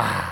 Ah!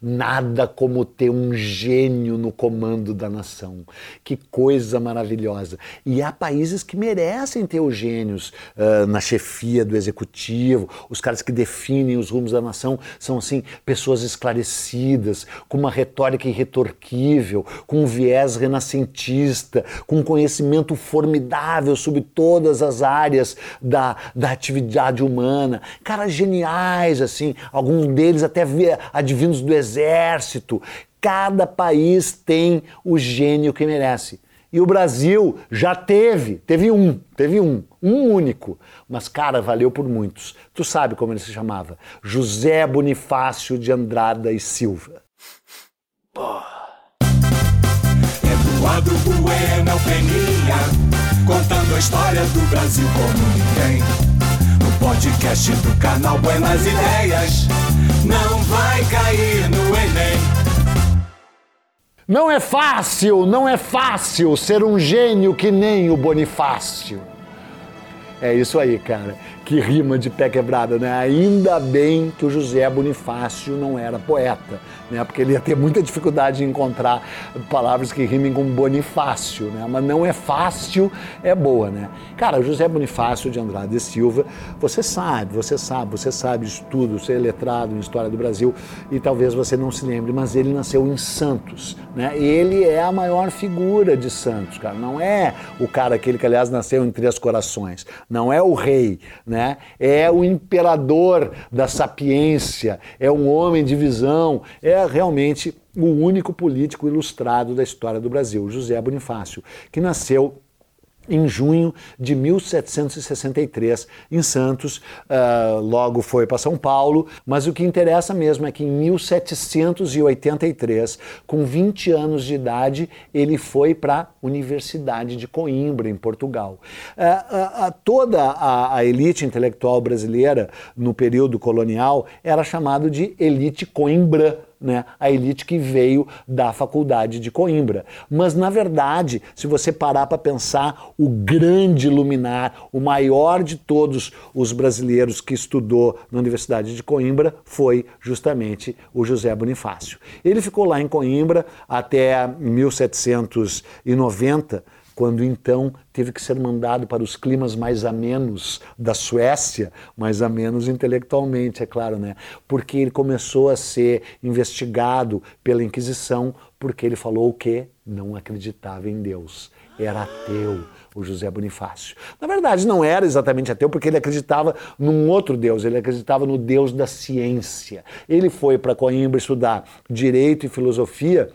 Nada como ter um gênio no comando da nação. Que coisa maravilhosa. E há países que merecem ter os gênios uh, na chefia do executivo, os caras que definem os rumos da nação são, assim, pessoas esclarecidas, com uma retórica irretorquível, com um viés renascentista, com um conhecimento formidável sobre todas as áreas da, da atividade humana. Caras geniais, assim, alguns deles até advindos do exército exército. Cada país tem o gênio que merece. E o Brasil já teve, teve um, teve um, um único. Mas, cara, valeu por muitos. Tu sabe como ele se chamava? José Bonifácio de Andrada e Silva. Eduardo Bueno Peninha, contando a história do Brasil como ninguém. No podcast do canal Buenas Ideias não vai cair. Não é fácil, não é fácil ser um gênio que nem o Bonifácio. É isso aí, cara. Que rima de pé quebrada, né? Ainda bem que o José Bonifácio não era poeta, né? Porque ele ia ter muita dificuldade em encontrar palavras que rimem com Bonifácio, né? Mas não é fácil, é boa, né? Cara, José Bonifácio de Andrade Silva, você sabe, você sabe, você sabe de tudo, você é letrado em História do Brasil e talvez você não se lembre, mas ele nasceu em Santos, né? Ele é a maior figura de Santos, cara. Não é o cara aquele que, aliás, nasceu em Três Corações, não é o rei, né? É o imperador da sapiência, é um homem de visão, é realmente o único político ilustrado da história do Brasil, José Bonifácio, que nasceu em junho de 1763, em Santos, uh, logo foi para São Paulo, mas o que interessa mesmo é que em 1783, com 20 anos de idade, ele foi para a Universidade de Coimbra, em Portugal. Uh, uh, toda a, a, elite intelectual brasileira, no período colonial, era chamada de elite coimbra né, a elite que veio da faculdade de Coimbra. Mas, na verdade, se você parar para pensar, o grande luminar, o maior de todos os brasileiros que estudou na Universidade de Coimbra foi justamente o José Bonifácio. Ele ficou lá em Coimbra até 1790 quando então teve que ser mandado para os climas mais amenos da Suécia, mais amenos intelectualmente, é claro, né? Porque ele começou a ser investigado pela Inquisição porque ele falou o que não acreditava em Deus. Era ateu, o José Bonifácio. Na verdade, não era exatamente ateu, porque ele acreditava num outro Deus, ele acreditava no Deus da ciência. Ele foi para Coimbra estudar direito e filosofia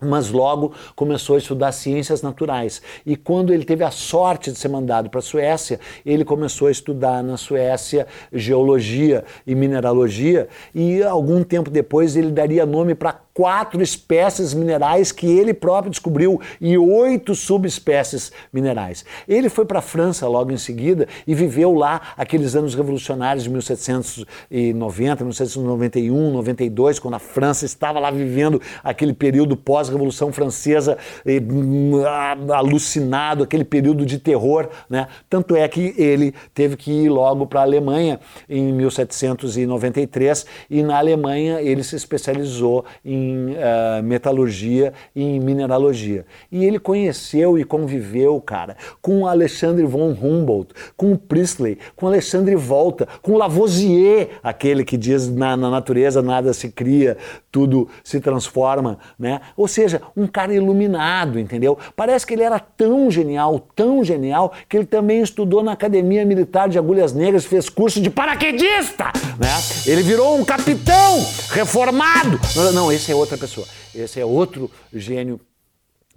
mas logo começou a estudar ciências naturais. E quando ele teve a sorte de ser mandado para a Suécia, ele começou a estudar na Suécia geologia e mineralogia, e algum tempo depois ele daria nome para quatro espécies minerais que ele próprio descobriu e oito subespécies minerais. Ele foi para a França logo em seguida e viveu lá aqueles anos revolucionários de 1790, 1791, 92, quando a França estava lá vivendo aquele período pós-revolução francesa, hum, alucinado, aquele período de terror, né? Tanto é que ele teve que ir logo para a Alemanha em 1793 e na Alemanha ele se especializou em em uh, metalurgia e em mineralogia. E ele conheceu e conviveu, cara, com Alexandre von Humboldt, com Priestley, com Alexandre Volta, com Lavoisier, aquele que diz na, na natureza nada se cria, tudo se transforma, né? Ou seja, um cara iluminado, entendeu? Parece que ele era tão genial, tão genial, que ele também estudou na Academia Militar de Agulhas Negras, fez curso de paraquedista, né? Ele virou um capitão reformado. Não, esse é outra pessoa. Esse é outro gênio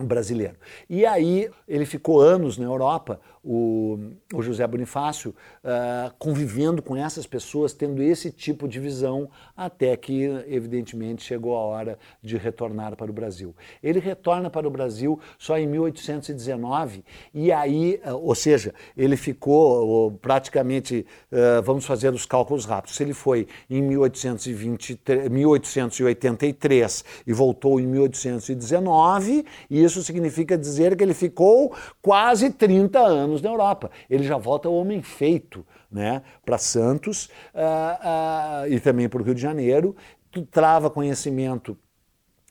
brasileiro. E aí ele ficou anos na Europa o, o José Bonifácio uh, convivendo com essas pessoas, tendo esse tipo de visão, até que, evidentemente, chegou a hora de retornar para o Brasil. Ele retorna para o Brasil só em 1819, e aí, uh, ou seja, ele ficou uh, praticamente, vamos fazer os cálculos rápidos, ele foi em 1823, 1883 e voltou em 1819, e isso significa dizer que ele ficou quase 30 anos na Europa. Ele já volta homem feito né, para Santos uh, uh, e também para o Rio de Janeiro trava conhecimento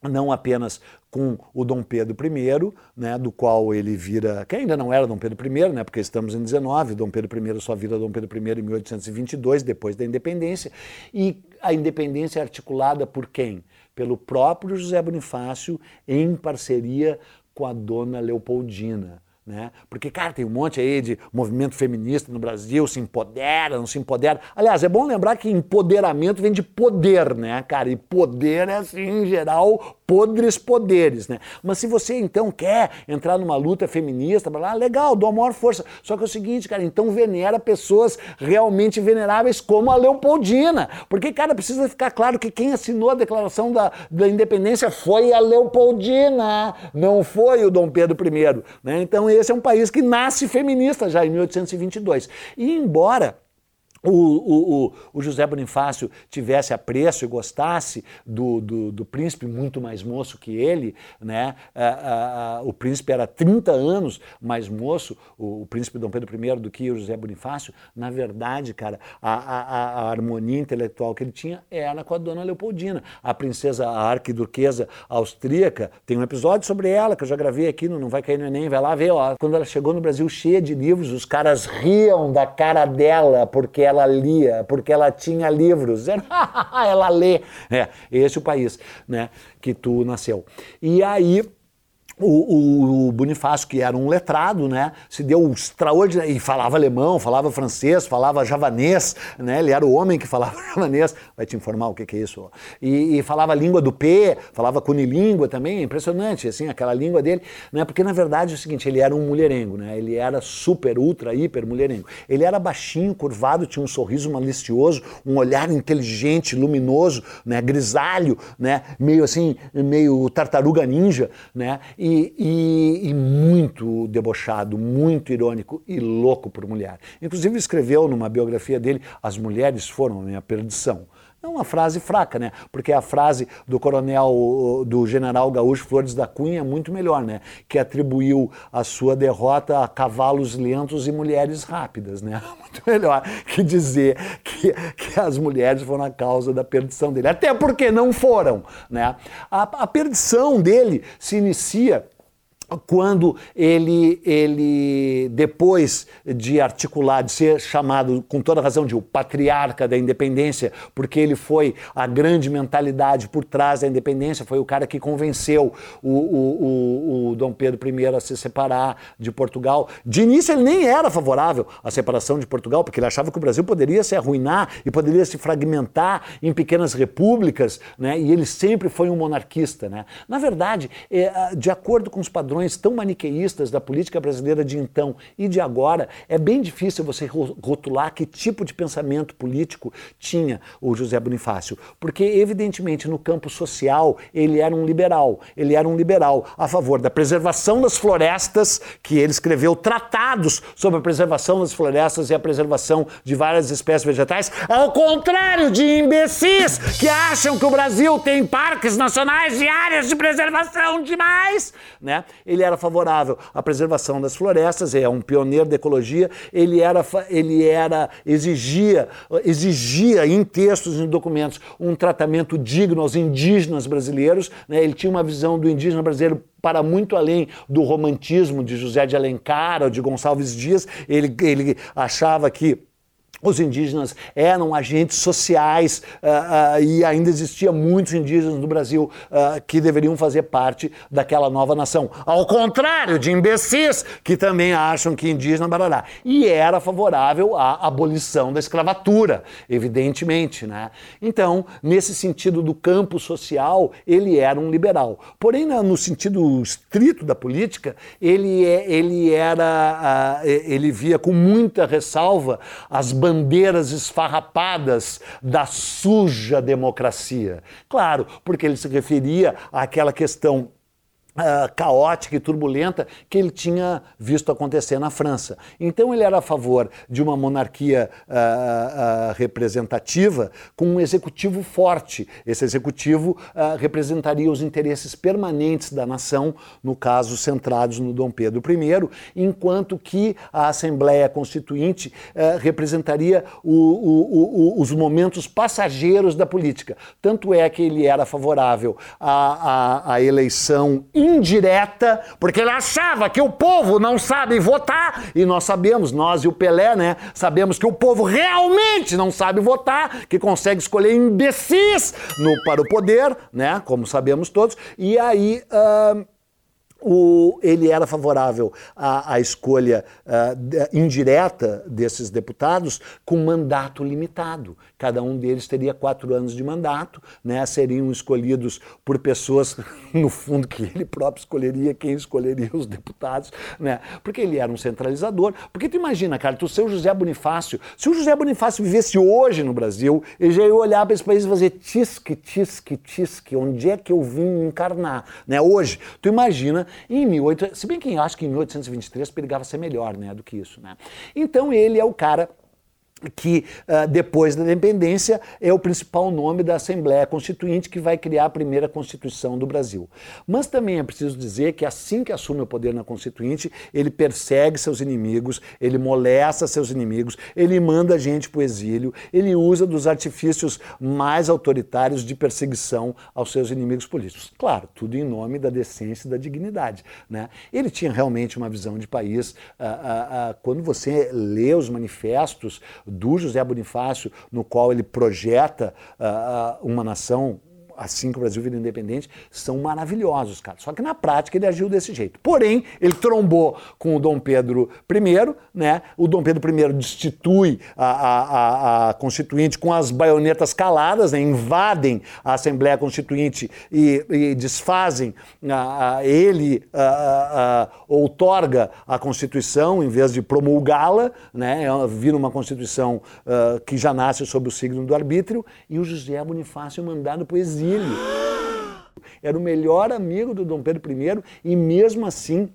não apenas com o Dom Pedro I, né, do qual ele vira, que ainda não era Dom Pedro I, né, porque estamos em 19, Dom Pedro I só vira Dom Pedro I em 1822, depois da independência, e a independência é articulada por quem? Pelo próprio José Bonifácio em parceria com a dona Leopoldina. Né? Porque, cara, tem um monte aí de movimento feminista no Brasil, se empodera, não se empodera. Aliás, é bom lembrar que empoderamento vem de poder, né, cara? E poder é, assim, em geral, podres poderes, né? Mas se você então quer entrar numa luta feminista, lá, legal, dou a maior força. Só que é o seguinte, cara, então venera pessoas realmente veneráveis como a Leopoldina. Porque, cara, precisa ficar claro que quem assinou a declaração da, da independência foi a Leopoldina, não foi o Dom Pedro I. Né? Então, esse é um país que nasce feminista já em 1822. E embora o, o, o, José Bonifácio tivesse apreço e gostasse do, do, do príncipe muito mais moço que ele, né? o príncipe era 30 anos mais moço, o, príncipe Dom Pedro I, do que o José Bonifácio, na verdade, cara, a, a, a, harmonia intelectual que ele tinha era com a dona Leopoldina. A princesa, a arquiduquesa austríaca, tem um episódio sobre ela que eu já gravei aqui, não, não vai cair no Enem, vai lá ver, ó. Quando ela chegou no Brasil cheia de livros, os caras riam da cara dela, porque ela lia, porque ela tinha livros. ela lê. É, esse é o país né, que tu nasceu. E aí o, o, Bonifácio, que era um letrado, né, se deu extraordinário, e falava alemão, falava francês, falava javanês, né, ele era o homem que falava javanês, vai te informar o que, que é isso, e, e, falava a língua do P, falava cunilíngua também, impressionante, assim, aquela língua dele, né, porque na verdade é o seguinte, ele era um mulherengo, né, ele era super, ultra, hiper mulherengo, ele era baixinho, curvado, tinha um sorriso malicioso, um olhar inteligente, luminoso, né, grisalho, né, meio assim, meio tartaruga ninja, né, e e, e, e, muito debochado, muito irônico e louco por mulher. Inclusive escreveu numa biografia dele: As mulheres foram a minha perdição. É uma frase fraca, né? Porque a frase do coronel, do general Gaúcho Flores da Cunha é muito melhor, né? Que atribuiu a sua derrota a cavalos lentos e mulheres rápidas, né? Muito melhor que dizer que, que as mulheres foram a causa da perdição dele. Até porque não foram, né? A, a perdição dele se inicia quando ele, ele, depois de articular, de ser chamado com toda razão de o patriarca da independência, porque ele foi a grande mentalidade por trás da independência, foi o cara que convenceu o, o, o, o Dom Pedro I a se separar de Portugal. De início ele nem era favorável à separação de Portugal, porque ele achava que o Brasil poderia se arruinar e poderia se fragmentar em pequenas repúblicas, né? e ele sempre foi um monarquista. Né? Na verdade, é, de acordo com os padrões padrões tão maniqueístas da política brasileira de então e de agora, é bem difícil você rotular que tipo de pensamento político tinha o José Bonifácio. Porque, evidentemente, no campo social, ele era um liberal. Ele era um liberal a favor da preservação das florestas, que ele escreveu tratados sobre a preservação das florestas e a preservação de várias espécies vegetais, ao contrário de imbecis que acham que o Brasil tem parques nacionais e áreas de preservação demais, né? Ele era favorável à preservação das florestas, é um pioneiro da ecologia, ele era, ele era exigia, exigia em textos e em documentos um tratamento digno aos indígenas brasileiros, né? ele tinha uma visão do indígena brasileiro para muito além do romantismo de José de Alencar ou de Gonçalves Dias, ele, ele achava que os indígenas eram agentes sociais uh, uh, e ainda existia muitos indígenas no Brasil uh, que deveriam fazer parte daquela nova nação. Ao contrário de imbecis que também acham que indígena barará. E era favorável à abolição da escravatura, evidentemente. Né? Então, nesse sentido do campo social, ele era um liberal. Porém, no sentido estrito da política, ele, é, ele era ele via com muita ressalva as bandeiras bandeiras esfarrapadas da suja democracia. Claro, porque ele se referia àquela questão Uh, caótica e turbulenta que ele tinha visto acontecer na França. Então ele era a favor de uma monarquia uh, uh, representativa com um executivo forte. Esse executivo representaria os interesses permanentes da nação, no caso centrados no Dom Pedro I, enquanto que a Assembleia Constituinte representaria o, o, o, os momentos passageiros da política. Tanto é que ele era favorável à, à, à eleição indireta, porque ele achava que o povo não sabe votar, e nós sabemos, nós e o Pelé, né, sabemos que o povo realmente não sabe votar, que consegue escolher imbecis no, para o poder, né, como sabemos todos, e aí. Uh, o, ele era favorável à, à escolha uh, indireta desses deputados com mandato limitado. Cada um deles teria quatro anos de mandato, né? seriam escolhidos por pessoas, no fundo, que ele próprio escolheria quem escolheria os deputados, né? porque ele era um centralizador. Porque tu imagina, cara, tu ser o José Bonifácio, se o José Bonifácio vivesse hoje no Brasil, ele já ia olhar para esse país e fazer tisque, tisque, tisque, onde é que eu vim encarnar? Né? Hoje, tu imagina em 1800, se bem que acho que em 1823 perigava ser melhor né, do que isso. Né? Então ele é o cara que uh, depois da independência é o principal nome da Assembleia Constituinte que vai criar a primeira Constituição do Brasil. Mas também é preciso dizer que assim que assume o poder na Constituinte, ele persegue seus inimigos, ele molesta seus inimigos, ele manda gente para o exílio, ele usa dos artifícios mais autoritários de perseguição aos seus inimigos políticos. Claro, tudo em nome da decência e da dignidade. Né? Ele tinha realmente uma visão de país. Uh, uh, quando você lê os manifestos do José Bonifácio, no qual ele projeta uh, uma nação assim que o Brasil vira independente, são maravilhosos, cara. Só que na prática ele agiu desse jeito. Porém, ele trombou com o Dom Pedro I, né? O Dom Pedro I destitui a, a, a, a Constituinte com as baionetas caladas, né? invadem a Assembleia Constituinte e, e desfazem a, ele outorga a Constituição em vez de promulgá-la, né? Vira uma Constituição uh, que já nasce sob o signo do arbítrio, e o José Bonifácio mandado para o exílio exílio. Era o melhor amigo do Dom Pedro I e mesmo assim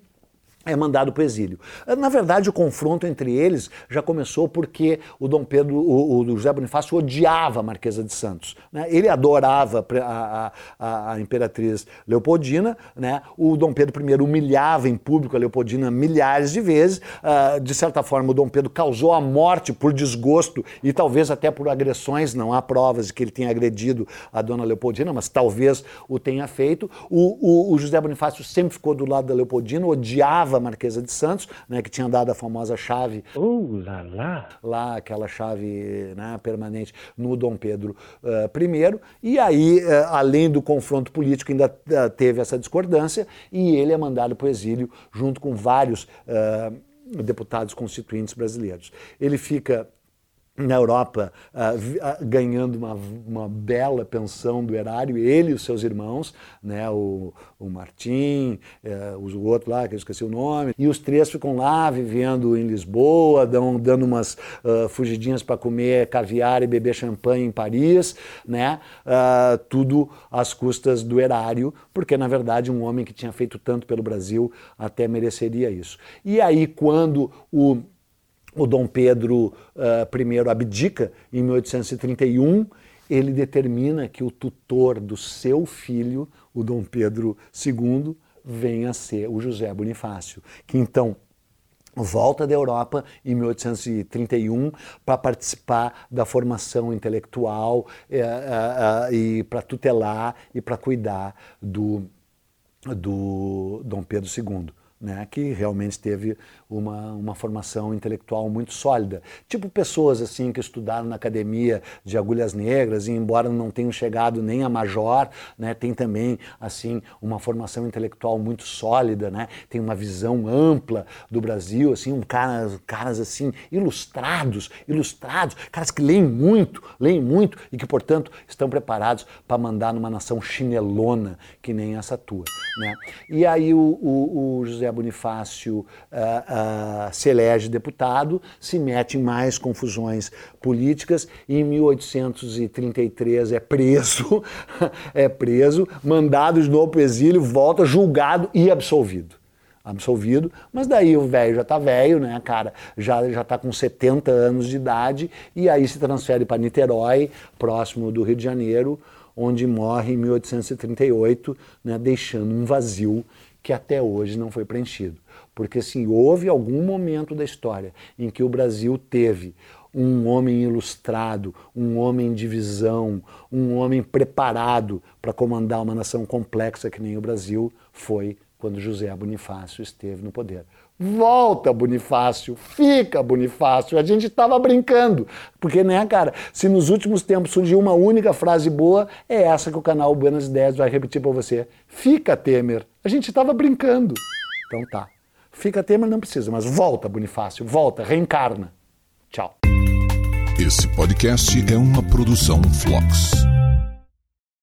é mandado para o exílio. Na verdade, o confronto entre eles já começou porque o Dom Pedro, o, o José Bonifácio odiava a Marquesa de Santos. Né? Ele adorava a, a, a, imperatriz Leopoldina, né? o Dom Pedro I humilhava em público a Leopoldina milhares de vezes. Uh, de certa forma, o Dom Pedro causou a morte por desgosto e talvez até por agressões. Não há provas de que ele tenha agredido a dona Leopoldina, mas talvez o tenha feito. O, o, o José Bonifácio sempre ficou do lado da Leopoldina, odiava a Marquesa de Santos, né, que tinha dado a famosa chave. Uh, lá, lá. Lá, aquela chave né, permanente no Dom Pedro uh, I. E aí, uh, além do confronto político, ainda uh, teve essa discordância e ele é mandado para o exílio junto com vários deputados constituintes brasileiros. Ele fica na Europa uh, ganhando uma, uma bela pensão do erário, ele e os seus irmãos, né, o, o Martim, uh, o outro lá, que eu esqueci o nome, e os três ficam lá vivendo em Lisboa, dão, dando umas uh, fugidinhas para comer caviar e beber champanhe em Paris, né, tudo às custas do erário, porque na verdade um homem que tinha feito tanto pelo Brasil até mereceria isso. E aí quando o o Dom Pedro uh, I abdica em 1831, ele determina que o tutor do seu filho, o Dom Pedro II, venha a ser o José Bonifácio, que então volta da Europa em 1831 para participar da formação intelectual eh, eh, e para tutelar e para cuidar do, do Dom Pedro II né, que realmente teve uma, uma formação intelectual muito sólida. Tipo pessoas assim que estudaram na academia de agulhas negras e embora não tenham chegado nem a major, né, tem também assim uma formação intelectual muito sólida, né, tem uma visão ampla do Brasil, assim, um caras, caras assim ilustrados, ilustrados, caras que leem muito, leem muito e que portanto estão preparados para mandar numa nação chinelona que nem essa tua, né? E aí o, o, o José José Bonifácio uh, uh, se elege deputado, se mete em mais confusões políticas e em 1833 é preso, é preso, mandado de novo para o exílio, volta julgado e absolvido absolvido, mas daí o velho já tá velho, né, cara? Já já tá com 70 anos de idade e aí se transfere para Niterói, próximo do Rio de Janeiro, onde morre em 1838, né, deixando um vazio que até hoje não foi preenchido. Porque se houve algum momento da história em que o Brasil teve um homem ilustrado, um homem de visão, um homem preparado para comandar uma nação complexa que nem o Brasil, foi quando José Bonifácio esteve no poder. Volta, Bonifácio, fica, Bonifácio. A gente estava brincando. Porque, né, cara, se nos últimos tempos surgiu uma única frase boa, é essa que o canal Buenas Ideias vai repetir para você. Fica, Temer. A gente estava brincando. Então tá. Fica, Temer, não precisa, mas volta, Bonifácio, volta, reencarna. Tchau. Esse podcast é uma produção Flux.